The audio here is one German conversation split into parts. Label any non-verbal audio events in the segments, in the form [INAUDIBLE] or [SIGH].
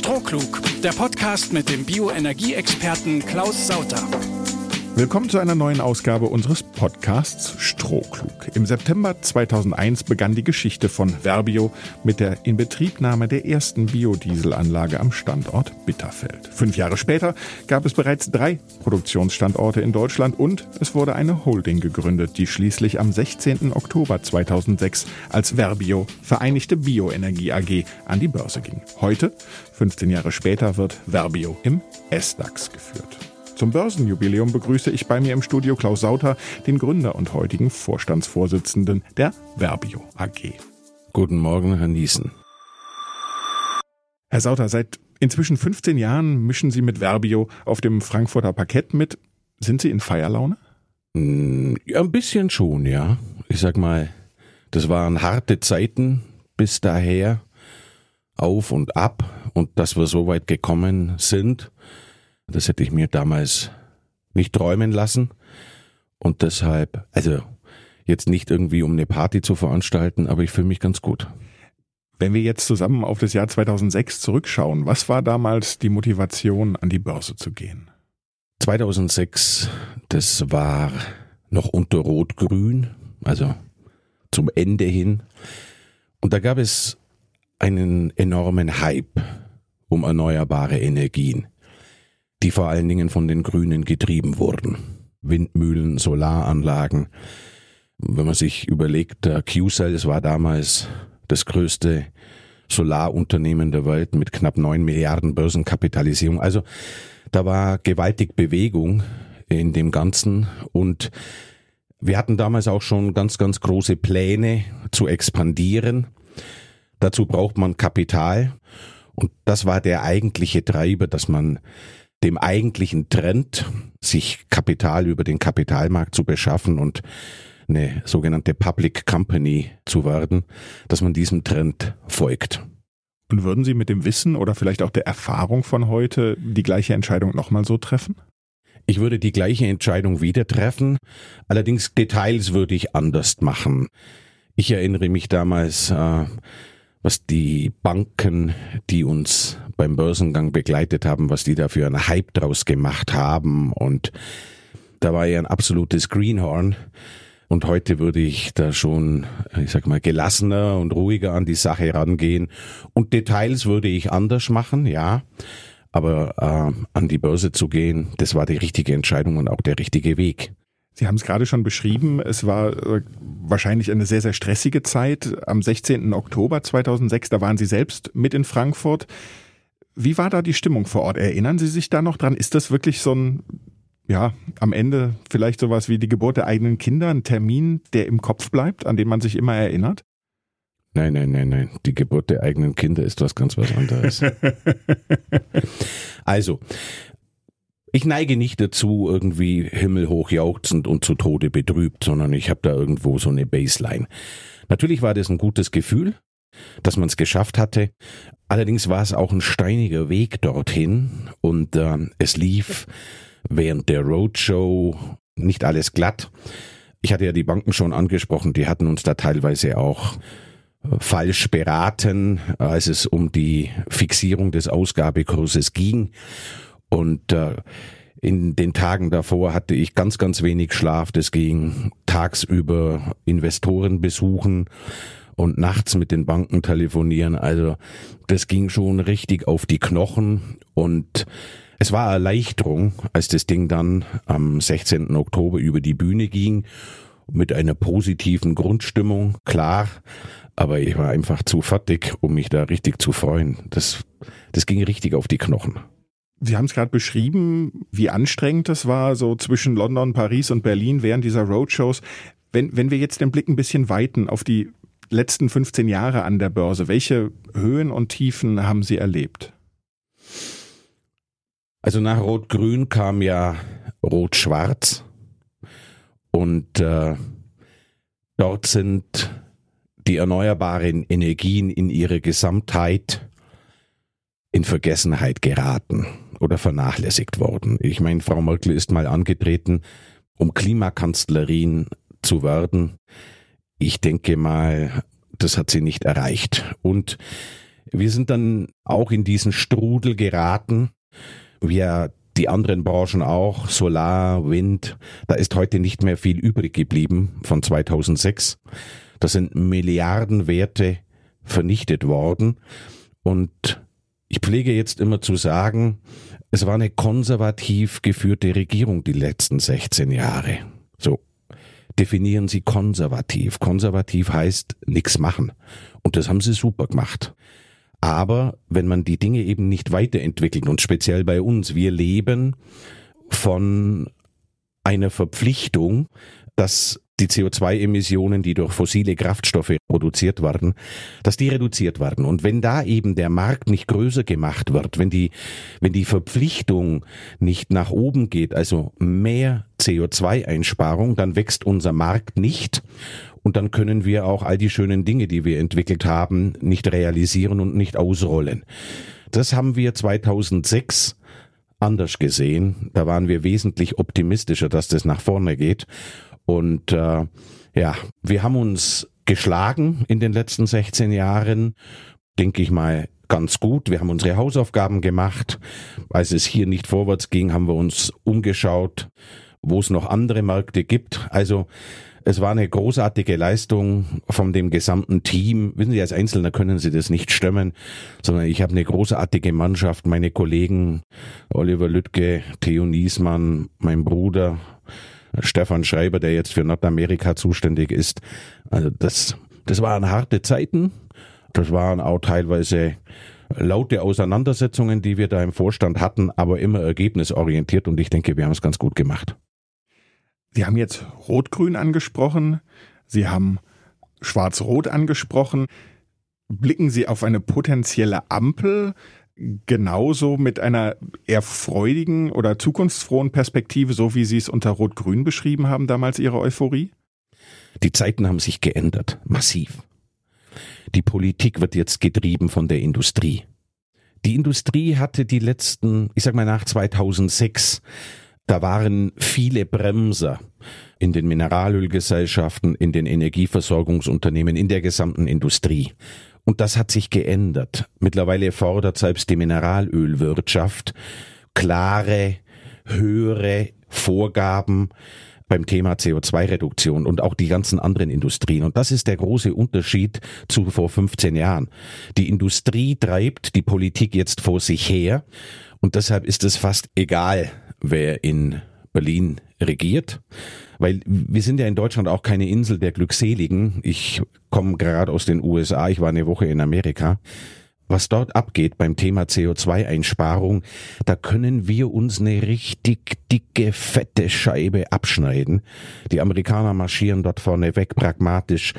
Strohklug, der Podcast mit dem Bioenergieexperten Klaus Sauter. Willkommen zu einer neuen Ausgabe unseres Podcasts Strohklug. Im September 2001 begann die Geschichte von Verbio mit der Inbetriebnahme der ersten Biodieselanlage am Standort Bitterfeld. Fünf Jahre später gab es bereits drei Produktionsstandorte in Deutschland und es wurde eine Holding gegründet, die schließlich am 16. Oktober 2006 als Verbio Vereinigte Bioenergie AG an die Börse ging. Heute, 15 Jahre später, wird Verbio im S-DAX geführt. Zum Börsenjubiläum begrüße ich bei mir im Studio Klaus Sauter, den Gründer und heutigen Vorstandsvorsitzenden der Verbio AG. Guten Morgen, Herr Niesen. Herr Sauter, seit inzwischen 15 Jahren mischen Sie mit Verbio auf dem Frankfurter Parkett mit. Sind Sie in Feierlaune? Hm, ja, ein bisschen schon, ja. Ich sag mal, das waren harte Zeiten bis daher, auf und ab. Und dass wir so weit gekommen sind, das hätte ich mir damals nicht träumen lassen. Und deshalb, also jetzt nicht irgendwie um eine Party zu veranstalten, aber ich fühle mich ganz gut. Wenn wir jetzt zusammen auf das Jahr 2006 zurückschauen, was war damals die Motivation, an die Börse zu gehen? 2006, das war noch unter Rot-Grün, also zum Ende hin. Und da gab es einen enormen Hype um erneuerbare Energien die vor allen Dingen von den Grünen getrieben wurden. Windmühlen, Solaranlagen. Wenn man sich überlegt, Q-Cells war damals das größte Solarunternehmen der Welt mit knapp neun Milliarden Börsenkapitalisierung. Also da war gewaltig Bewegung in dem Ganzen und wir hatten damals auch schon ganz, ganz große Pläne zu expandieren. Dazu braucht man Kapital und das war der eigentliche Treiber, dass man dem eigentlichen Trend, sich Kapital über den Kapitalmarkt zu beschaffen und eine sogenannte Public Company zu werden, dass man diesem Trend folgt. Und würden Sie mit dem Wissen oder vielleicht auch der Erfahrung von heute die gleiche Entscheidung nochmal so treffen? Ich würde die gleiche Entscheidung wieder treffen, allerdings Details würde ich anders machen. Ich erinnere mich damals, äh, was die Banken, die uns beim Börsengang begleitet haben, was die da für einen Hype draus gemacht haben. Und da war ja ein absolutes Greenhorn. Und heute würde ich da schon, ich sag mal, gelassener und ruhiger an die Sache rangehen. Und Details würde ich anders machen, ja. Aber äh, an die Börse zu gehen, das war die richtige Entscheidung und auch der richtige Weg. Sie haben es gerade schon beschrieben, es war äh, wahrscheinlich eine sehr, sehr stressige Zeit. Am 16. Oktober 2006, da waren Sie selbst mit in Frankfurt. Wie war da die Stimmung vor Ort? Erinnern Sie sich da noch dran? Ist das wirklich so ein, ja, am Ende vielleicht sowas wie die Geburt der eigenen Kinder, ein Termin, der im Kopf bleibt, an den man sich immer erinnert? Nein, nein, nein, nein. Die Geburt der eigenen Kinder ist was ganz was anderes. [LAUGHS] also, ich neige nicht dazu, irgendwie himmelhoch jauchzend und zu Tode betrübt, sondern ich habe da irgendwo so eine Baseline. Natürlich war das ein gutes Gefühl, dass man es geschafft hatte. Allerdings war es auch ein steiniger Weg dorthin und äh, es lief während der Roadshow nicht alles glatt. Ich hatte ja die Banken schon angesprochen, die hatten uns da teilweise auch äh, falsch beraten, als es um die Fixierung des Ausgabekurses ging. Und äh, in den Tagen davor hatte ich ganz, ganz wenig Schlaf. Das ging tagsüber Investoren besuchen und nachts mit den Banken telefonieren. Also das ging schon richtig auf die Knochen und es war Erleichterung, als das Ding dann am 16. Oktober über die Bühne ging mit einer positiven Grundstimmung, klar, aber ich war einfach zu fertig, um mich da richtig zu freuen. Das, das ging richtig auf die Knochen. Sie haben es gerade beschrieben, wie anstrengend das war, so zwischen London, Paris und Berlin während dieser Roadshows. Wenn, wenn wir jetzt den Blick ein bisschen weiten auf die letzten 15 Jahre an der Börse, welche Höhen und Tiefen haben Sie erlebt? Also nach Rot-Grün kam ja Rot-Schwarz und äh, dort sind die erneuerbaren Energien in ihrer Gesamtheit in Vergessenheit geraten oder vernachlässigt worden. Ich meine, Frau Merkel ist mal angetreten, um Klimakanzlerin zu werden. Ich denke mal, das hat sie nicht erreicht. Und Wir sind dann auch in diesen Strudel geraten, ja die anderen Branchen auch, Solar, Wind, da ist heute nicht mehr viel übrig geblieben von 2006. Das sind Milliardenwerte vernichtet worden und ich pflege jetzt immer zu sagen, es war eine konservativ geführte Regierung die letzten 16 Jahre. So. Definieren Sie konservativ. Konservativ heißt nichts machen. Und das haben sie super gemacht. Aber wenn man die Dinge eben nicht weiterentwickelt und speziell bei uns, wir leben von einer Verpflichtung, dass die CO2-Emissionen, die durch fossile Kraftstoffe produziert werden, dass die reduziert werden. Und wenn da eben der Markt nicht größer gemacht wird, wenn die, wenn die Verpflichtung nicht nach oben geht, also mehr CO2-Einsparung, dann wächst unser Markt nicht. Und dann können wir auch all die schönen Dinge, die wir entwickelt haben, nicht realisieren und nicht ausrollen. Das haben wir 2006 anders gesehen. Da waren wir wesentlich optimistischer, dass das nach vorne geht. Und äh, ja, wir haben uns geschlagen in den letzten 16 Jahren, denke ich mal, ganz gut. Wir haben unsere Hausaufgaben gemacht. Als es hier nicht vorwärts ging, haben wir uns umgeschaut, wo es noch andere Märkte gibt. Also es war eine großartige Leistung von dem gesamten Team. Wissen Sie, als Einzelner können Sie das nicht stemmen, sondern ich habe eine großartige Mannschaft, meine Kollegen Oliver Lüttke, Theo Niesmann, mein Bruder, Stefan Schreiber, der jetzt für Nordamerika zuständig ist. Also das, das waren harte Zeiten. Das waren auch teilweise laute Auseinandersetzungen, die wir da im Vorstand hatten, aber immer ergebnisorientiert und ich denke, wir haben es ganz gut gemacht. Sie haben jetzt Rot-Grün angesprochen. Sie haben Schwarz-Rot angesprochen. Blicken Sie auf eine potenzielle Ampel genauso mit einer eher freudigen oder zukunftsfrohen Perspektive, so wie Sie es unter Rot-Grün beschrieben haben, damals Ihre Euphorie? Die Zeiten haben sich geändert, massiv. Die Politik wird jetzt getrieben von der Industrie. Die Industrie hatte die letzten, ich sag mal nach 2006, da waren viele Bremser in den Mineralölgesellschaften, in den Energieversorgungsunternehmen, in der gesamten Industrie. Und das hat sich geändert. Mittlerweile fordert selbst die Mineralölwirtschaft klare, höhere Vorgaben beim Thema CO2-Reduktion und auch die ganzen anderen Industrien. Und das ist der große Unterschied zu vor 15 Jahren. Die Industrie treibt die Politik jetzt vor sich her und deshalb ist es fast egal, wer in Berlin regiert. Weil wir sind ja in Deutschland auch keine Insel der Glückseligen. Ich komme gerade aus den USA, ich war eine Woche in Amerika. Was dort abgeht beim Thema CO2-Einsparung, da können wir uns eine richtig dicke, fette Scheibe abschneiden. Die Amerikaner marschieren dort vorne weg, pragmatisch.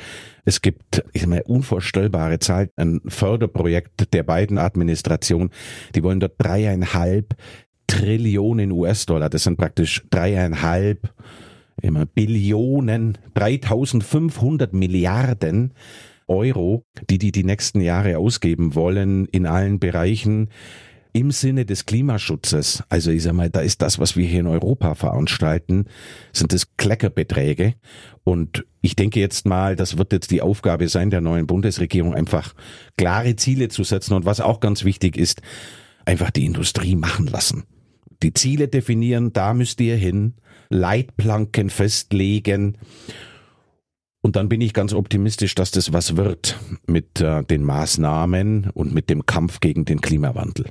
Es gibt ich meine, unvorstellbare Zahlen, ein Förderprojekt der beiden Administrationen. Die wollen dort dreieinhalb Trillionen US-Dollar, das sind praktisch dreieinhalb immer Billionen, 3500 Milliarden Euro, die die die nächsten Jahre ausgeben wollen in allen Bereichen im Sinne des Klimaschutzes. Also ich sag mal, da ist das, was wir hier in Europa veranstalten, sind das Kleckerbeträge. Und ich denke jetzt mal, das wird jetzt die Aufgabe sein der neuen Bundesregierung, einfach klare Ziele zu setzen. Und was auch ganz wichtig ist, einfach die Industrie machen lassen die Ziele definieren, da müsst ihr hin, Leitplanken festlegen. Und dann bin ich ganz optimistisch, dass das was wird mit äh, den Maßnahmen und mit dem Kampf gegen den Klimawandel.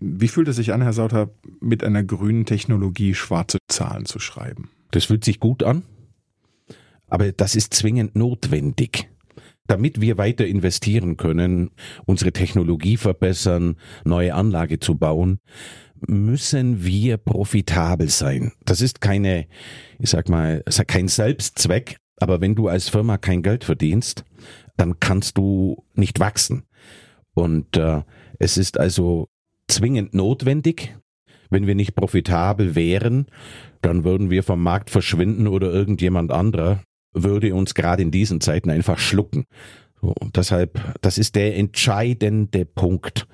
Wie fühlt es sich an, Herr Sauter, mit einer grünen Technologie schwarze Zahlen zu schreiben? Das fühlt sich gut an, aber das ist zwingend notwendig. Damit wir weiter investieren können, unsere Technologie verbessern, neue Anlage zu bauen, müssen wir profitabel sein. Das ist keine, ich sag mal, kein Selbstzweck, aber wenn du als Firma kein Geld verdienst, dann kannst du nicht wachsen. Und äh, es ist also zwingend notwendig, wenn wir nicht profitabel wären, dann würden wir vom Markt verschwinden oder irgendjemand anderer würde uns gerade in diesen Zeiten einfach schlucken. und deshalb, das ist der entscheidende Punkt.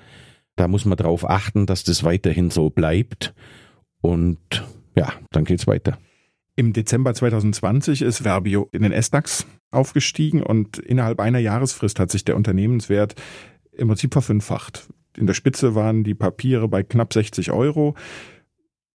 Da muss man darauf achten, dass das weiterhin so bleibt. Und ja, dann geht's weiter. Im Dezember 2020 ist Verbio in den S-DAX aufgestiegen und innerhalb einer Jahresfrist hat sich der Unternehmenswert im Prinzip verfünffacht. In der Spitze waren die Papiere bei knapp 60 Euro.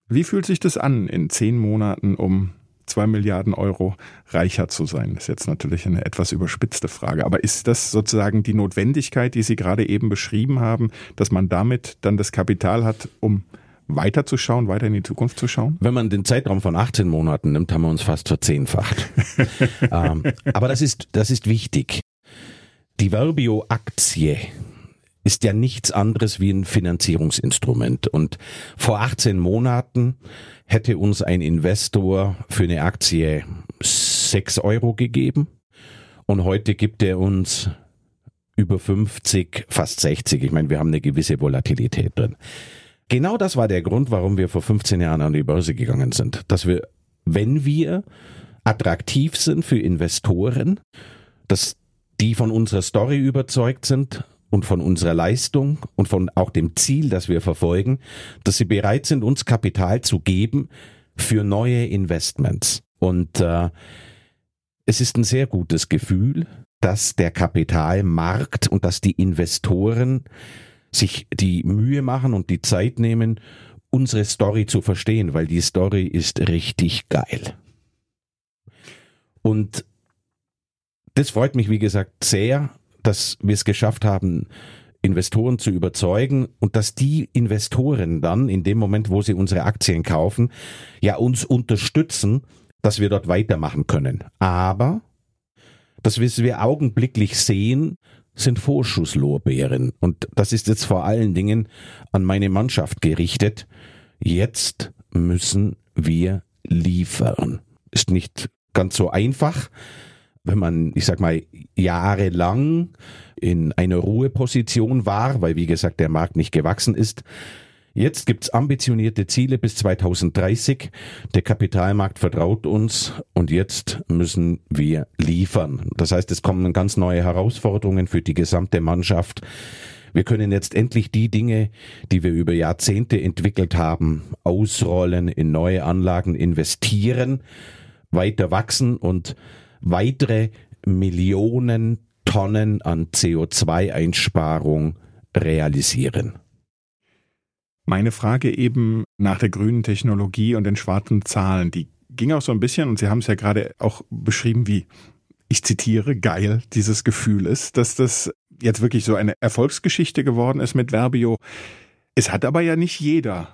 Wie fühlt sich das an, in zehn Monaten um zwei Milliarden Euro reicher zu sein? Das ist jetzt natürlich eine etwas überspitzte Frage. Aber ist das sozusagen die Notwendigkeit, die Sie gerade eben beschrieben haben, dass man damit dann das Kapital hat, um weiterzuschauen, weiter in die Zukunft zu schauen? Wenn man den Zeitraum von 18 Monaten nimmt, haben wir uns fast verzehnfacht. [LAUGHS] ähm, aber das ist, das ist wichtig. Die Verbio-Aktie ist ja nichts anderes wie ein Finanzierungsinstrument. Und vor 18 Monaten hätte uns ein Investor für eine Aktie 6 Euro gegeben und heute gibt er uns über 50, fast 60. Ich meine, wir haben eine gewisse Volatilität drin. Genau das war der Grund, warum wir vor 15 Jahren an die Börse gegangen sind. Dass wir, wenn wir attraktiv sind für Investoren, dass die von unserer Story überzeugt sind und von unserer Leistung und von auch dem Ziel, das wir verfolgen, dass sie bereit sind, uns Kapital zu geben für neue Investments. Und äh, es ist ein sehr gutes Gefühl, dass der Kapitalmarkt und dass die Investoren sich die Mühe machen und die Zeit nehmen, unsere Story zu verstehen, weil die Story ist richtig geil. Und das freut mich, wie gesagt, sehr, dass wir es geschafft haben, Investoren zu überzeugen und dass die Investoren dann in dem Moment, wo sie unsere Aktien kaufen, ja uns unterstützen, dass wir dort weitermachen können. Aber, dass wir augenblicklich sehen, sind Vorschusslorbeeren. Und das ist jetzt vor allen Dingen an meine Mannschaft gerichtet. Jetzt müssen wir liefern. Ist nicht ganz so einfach, wenn man, ich sag mal, jahrelang in einer Ruheposition war, weil wie gesagt der Markt nicht gewachsen ist. Jetzt gibt's ambitionierte Ziele bis 2030. Der Kapitalmarkt vertraut uns und jetzt müssen wir liefern. Das heißt, es kommen ganz neue Herausforderungen für die gesamte Mannschaft. Wir können jetzt endlich die Dinge, die wir über Jahrzehnte entwickelt haben, ausrollen, in neue Anlagen investieren, weiter wachsen und weitere Millionen Tonnen an CO2-Einsparung realisieren. Meine Frage eben nach der grünen Technologie und den schwarzen Zahlen, die ging auch so ein bisschen, und Sie haben es ja gerade auch beschrieben, wie, ich zitiere, geil dieses Gefühl ist, dass das jetzt wirklich so eine Erfolgsgeschichte geworden ist mit Verbio. Es hat aber ja nicht jeder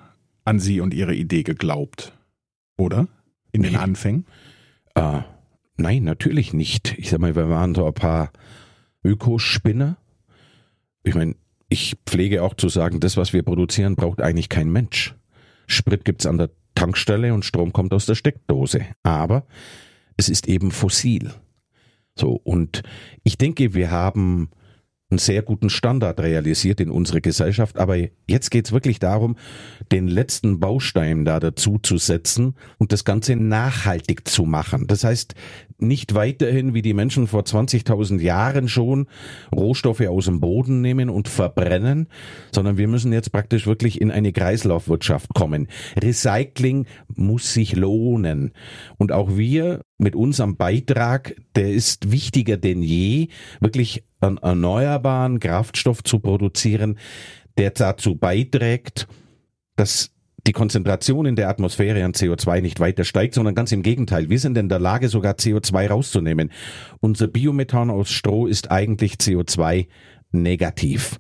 an Sie und Ihre Idee geglaubt, oder? In den Anfängen? Äh, Nein, natürlich nicht. Ich sag mal, wir waren so ein paar Ökospinner. Ich meine, ich pflege auch zu sagen, das, was wir produzieren, braucht eigentlich kein Mensch. Sprit gibt's an der Tankstelle und Strom kommt aus der Steckdose. Aber es ist eben fossil. So, und ich denke, wir haben einen sehr guten Standard realisiert in unserer Gesellschaft. Aber jetzt geht's wirklich darum, den letzten Baustein da dazu zu setzen und das Ganze nachhaltig zu machen. Das heißt, nicht weiterhin wie die Menschen vor 20.000 Jahren schon Rohstoffe aus dem Boden nehmen und verbrennen, sondern wir müssen jetzt praktisch wirklich in eine Kreislaufwirtschaft kommen. Recycling muss sich lohnen. Und auch wir mit unserem Beitrag, der ist wichtiger denn je, wirklich einen erneuerbaren Kraftstoff zu produzieren, der dazu beiträgt, dass die Konzentration in der Atmosphäre an CO2 nicht weiter steigt, sondern ganz im Gegenteil. Wir sind in der Lage, sogar CO2 rauszunehmen. Unser Biomethan aus Stroh ist eigentlich CO2 negativ.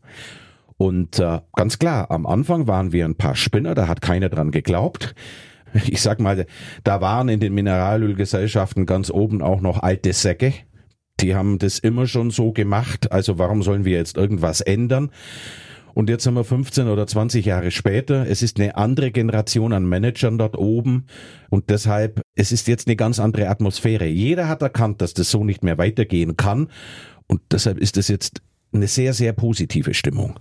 Und äh, ganz klar, am Anfang waren wir ein paar Spinner, da hat keiner dran geglaubt. Ich sag mal, da waren in den Mineralölgesellschaften ganz oben auch noch alte Säcke, die haben das immer schon so gemacht, also warum sollen wir jetzt irgendwas ändern? Und jetzt haben wir 15 oder 20 Jahre später. Es ist eine andere Generation an Managern dort oben. Und deshalb, es ist jetzt eine ganz andere Atmosphäre. Jeder hat erkannt, dass das so nicht mehr weitergehen kann. Und deshalb ist es jetzt eine sehr, sehr positive Stimmung.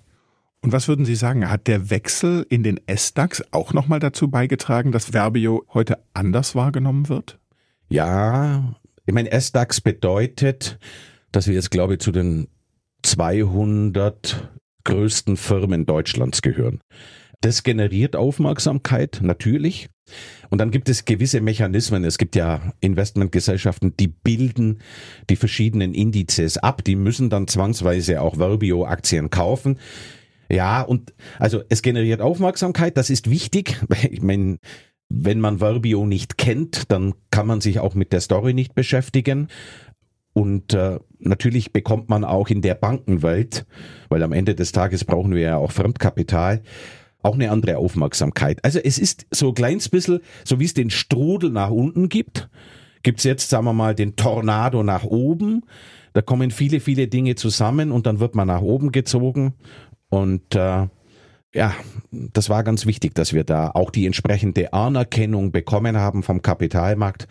Und was würden Sie sagen, hat der Wechsel in den S-DAX auch nochmal dazu beigetragen, dass Verbio heute anders wahrgenommen wird? Ja, ich meine, S-DAX bedeutet, dass wir jetzt, glaube ich, zu den 200 größten Firmen Deutschlands gehören. Das generiert Aufmerksamkeit, natürlich. Und dann gibt es gewisse Mechanismen. Es gibt ja Investmentgesellschaften, die bilden die verschiedenen Indizes ab. Die müssen dann zwangsweise auch Verbio-Aktien kaufen. Ja, und also es generiert Aufmerksamkeit, das ist wichtig. [LAUGHS] Ich meine, wenn man Verbio nicht kennt, dann kann man sich auch mit der Story nicht beschäftigen. Und äh, natürlich bekommt man auch in der Bankenwelt, weil am Ende des Tages brauchen wir ja auch Fremdkapital, auch eine andere Aufmerksamkeit. Also es ist so ein kleines bisschen, so wie es den Strudel nach unten gibt, gibt's jetzt, sagen wir mal, den Tornado nach oben. Da kommen viele, viele Dinge zusammen und dann wird man nach oben gezogen. Und äh, ja, das war ganz wichtig, dass wir da auch die entsprechende Anerkennung bekommen haben vom Kapitalmarkt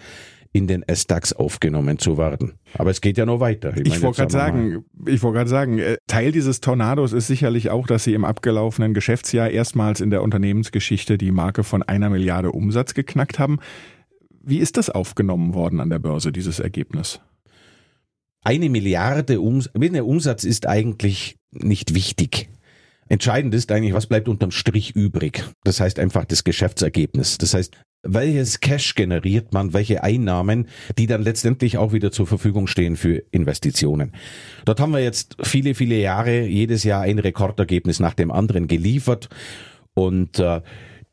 in den S-DAX aufgenommen zu werden. Aber es geht ja noch weiter. Ich, ich wollte gerade sagen, ich wollte gerade sagen, äh, Teil dieses Tornados ist sicherlich auch, dass Sie im abgelaufenen Geschäftsjahr erstmals in der Unternehmensgeschichte die Marke von einer Milliarde Umsatz geknackt haben. Wie ist das aufgenommen worden an der Börse, dieses Ergebnis? Eine Milliarde Umsatz, der Umsatz ist eigentlich nicht wichtig. Entscheidend ist eigentlich, was bleibt unterm Strich übrig. Das heißt einfach das Geschäftsergebnis. Das heißt, welches Cash generiert man, welche Einnahmen, die dann letztendlich auch wieder zur Verfügung stehen für Investitionen. Dort haben wir jetzt viele, viele Jahre jedes Jahr ein Rekordergebnis nach dem anderen geliefert und äh,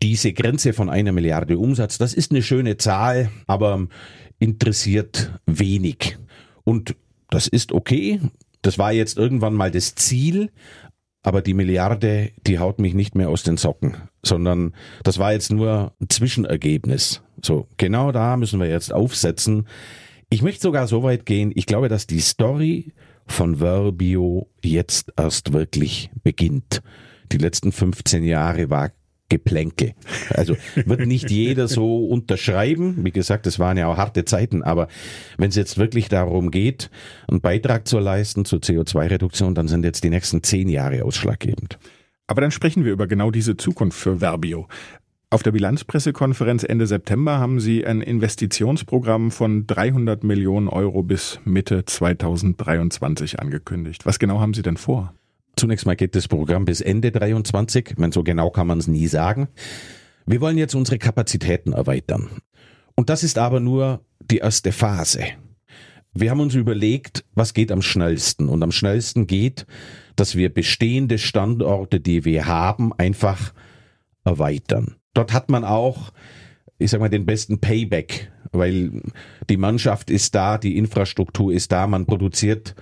diese Grenze von einer Milliarde Umsatz, das ist eine schöne Zahl, aber interessiert wenig. Und das ist okay. Das war jetzt irgendwann mal das Ziel, aber die Milliarde, die haut mich nicht mehr aus den Socken, sondern das war jetzt nur ein Zwischenergebnis. So, genau da müssen wir jetzt aufsetzen. Ich möchte sogar so weit gehen, ich glaube, dass die Story von Verbio jetzt erst wirklich beginnt. Die letzten 15 Jahre war Geplänke. Also wird nicht [LAUGHS] jeder so unterschreiben. Wie gesagt, es waren ja auch harte Zeiten, aber wenn es jetzt wirklich darum geht, einen Beitrag zu leisten zur CO2-Reduktion, dann sind jetzt die nächsten zehn Jahre ausschlaggebend. Aber dann sprechen wir über genau diese Zukunft für Verbio. Auf der Bilanzpressekonferenz Ende September haben Sie ein Investitionsprogramm von 300 Millionen Euro bis Mitte 2023 angekündigt. Was genau haben Sie denn vor? Zunächst mal geht das Programm bis Ende 23. Ich meine, so genau kann man es nie sagen. Wir wollen jetzt unsere Kapazitäten erweitern. Und das ist aber nur die erste Phase. Wir haben uns überlegt, was geht am schnellsten. Und am schnellsten geht, dass wir bestehende Standorte, die wir haben, einfach erweitern. Dort hat man auch, ich sag mal, den besten Payback, weil die Mannschaft ist da, die Infrastruktur ist da, man produziert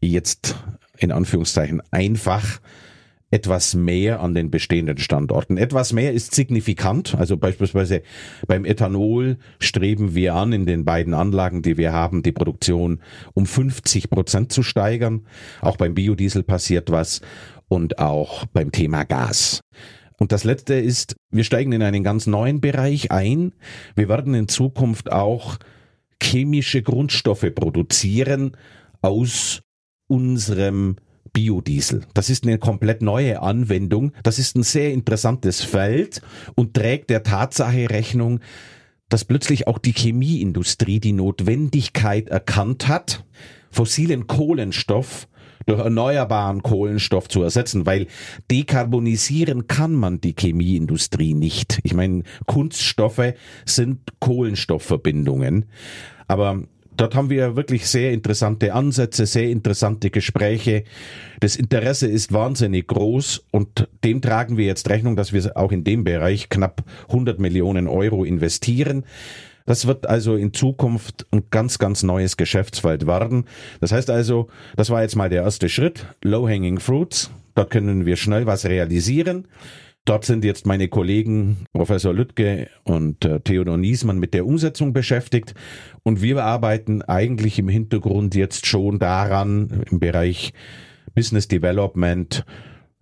jetzt in Anführungszeichen einfach etwas mehr an den bestehenden Standorten. Etwas mehr ist signifikant. Also beispielsweise beim Ethanol streben wir an, in den beiden Anlagen, die wir haben, die Produktion um 50 Prozent zu steigern. Auch beim Biodiesel passiert was und auch beim Thema Gas. Und das letzte ist, wir steigen in einen ganz neuen Bereich ein. Wir werden in Zukunft auch chemische Grundstoffe produzieren aus unserem Biodiesel. Das ist eine komplett neue Anwendung. Das ist ein sehr interessantes Feld und trägt der Tatsache Rechnung, dass plötzlich auch die Chemieindustrie die Notwendigkeit erkannt hat, fossilen Kohlenstoff durch erneuerbaren Kohlenstoff zu ersetzen, weil dekarbonisieren kann man die Chemieindustrie nicht. Ich meine, Kunststoffe sind Kohlenstoffverbindungen, aber Dort haben wir wirklich sehr interessante Ansätze, sehr interessante Gespräche. Das Interesse ist wahnsinnig groß und dem tragen wir jetzt Rechnung, dass wir auch in dem Bereich knapp 100 Millionen Euro investieren. Das wird also in Zukunft ein ganz, ganz neues Geschäftsfeld werden. Das heißt also, das war jetzt mal der erste Schritt. Low-hanging fruits. Dort können wir schnell was realisieren. Dort sind jetzt meine Kollegen Professor Lüttke und äh, Theodor Niesmann mit der Umsetzung beschäftigt. Und wir arbeiten eigentlich im Hintergrund jetzt schon daran, im Bereich Business Development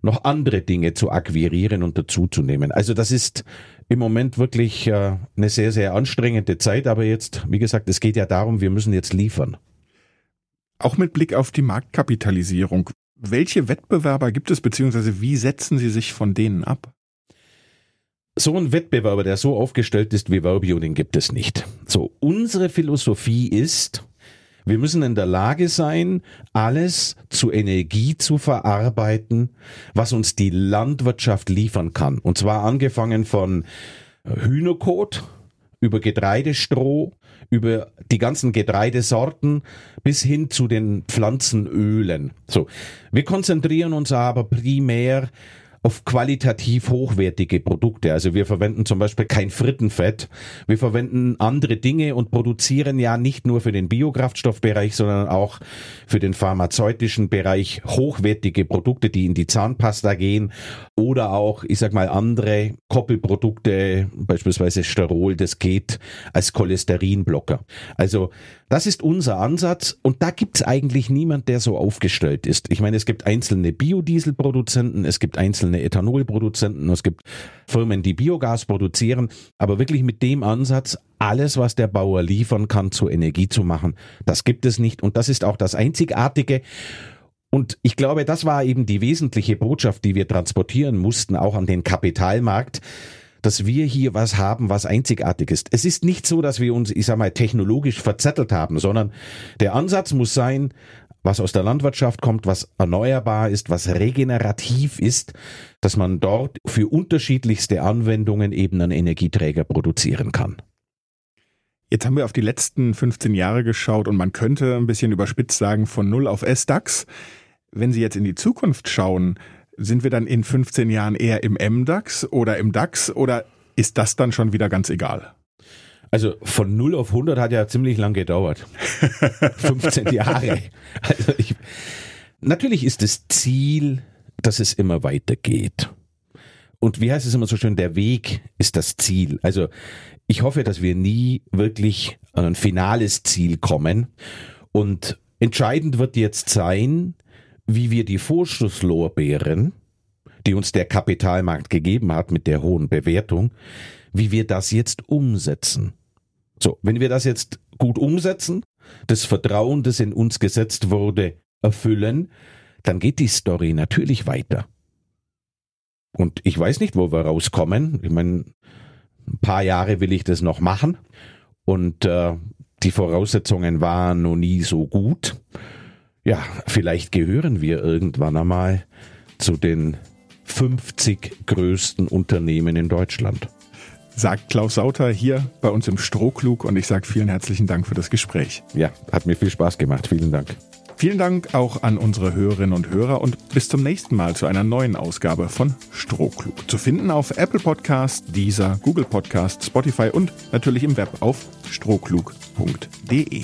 noch andere Dinge zu akquirieren und dazuzunehmen. Also das ist im Moment wirklich äh, eine sehr, sehr anstrengende Zeit. Aber jetzt, wie gesagt, es geht ja darum, wir müssen jetzt liefern. Auch mit Blick auf die Marktkapitalisierung. Welche Wettbewerber gibt es, beziehungsweise wie setzen Sie sich von denen ab? So ein Wettbewerber, der so aufgestellt ist wie Verbio, den gibt es nicht. So, unsere Philosophie ist, Wir müssen in der Lage sein, alles zu Energie zu verarbeiten, was uns die Landwirtschaft liefern kann. Und zwar angefangen von Hühnerkot über Getreidestroh, über die ganzen Getreidesorten bis hin zu den Pflanzenölen. So. Wir konzentrieren uns aber primär auf qualitativ hochwertige Produkte. Also wir verwenden zum Beispiel kein Frittenfett. Wir verwenden andere Dinge und produzieren ja nicht nur für den Biokraftstoffbereich, sondern auch für den pharmazeutischen Bereich hochwertige Produkte, die in die Zahnpasta gehen oder auch, ich sag mal, andere Koppelprodukte, beispielsweise Sterol, das geht als Cholesterinblocker. Also das ist unser Ansatz und da gibt's eigentlich niemand, der so aufgestellt ist. Ich meine, es gibt einzelne Biodieselproduzenten, es gibt einzelne Ethanolproduzenten, es gibt Firmen, die Biogas produzieren, aber wirklich mit dem Ansatz, alles, was der Bauer liefern kann, zur Energie zu machen, das gibt es nicht und das ist auch das Einzigartige. Und ich glaube, das war eben die wesentliche Botschaft, die wir transportieren mussten, auch an den Kapitalmarkt dass wir hier was haben, was einzigartig ist. Es ist nicht so, dass wir uns, ich sag mal, technologisch verzettelt haben, sondern der Ansatz muss sein, was aus der Landwirtschaft kommt, was erneuerbar ist, was regenerativ ist, dass man dort für unterschiedlichste Anwendungen eben einen Energieträger produzieren kann. Jetzt haben wir auf die letzten 15 Jahre geschaut und man könnte ein bisschen überspitzt sagen, von Null auf S-DAX. Wenn Sie jetzt in die Zukunft schauen, sind wir dann in 15 Jahren eher im MDAX oder im DAX oder ist das dann schon wieder ganz egal? Also von 0 auf 100 hat ja ziemlich lang gedauert. [LAUGHS] 15 Jahre. Also ich, natürlich ist das Ziel, dass es immer weitergeht. Und wie heißt es immer so schön, der Weg ist das Ziel. Also ich hoffe, dass wir nie wirklich an ein finales Ziel kommen. Und entscheidend wird jetzt sein, wie wir die Vorschusslorbeeren, die uns der Kapitalmarkt gegeben hat mit der hohen Bewertung, wie wir das jetzt umsetzen. So, wenn wir das jetzt gut umsetzen, das Vertrauen, das in uns gesetzt wurde, erfüllen, dann geht die Story natürlich weiter. Und ich weiß nicht, wo wir rauskommen. Ich meine, ein paar Jahre will ich das noch machen. Und äh, die Voraussetzungen waren noch nie so gut ja, vielleicht gehören wir irgendwann einmal zu den 50 größten Unternehmen in Deutschland. Sagt Klaus Sauter hier bei uns im Strohklug und ich sage vielen herzlichen Dank für das Gespräch. Ja, hat mir viel Spaß gemacht. Vielen Dank. Vielen Dank auch an unsere Hörerinnen und Hörer und bis zum nächsten Mal zu einer neuen Ausgabe von Strohklug. Zu finden auf Apple Podcast, Deezer, Google Podcast, Spotify und natürlich im Web auf strohklug.de.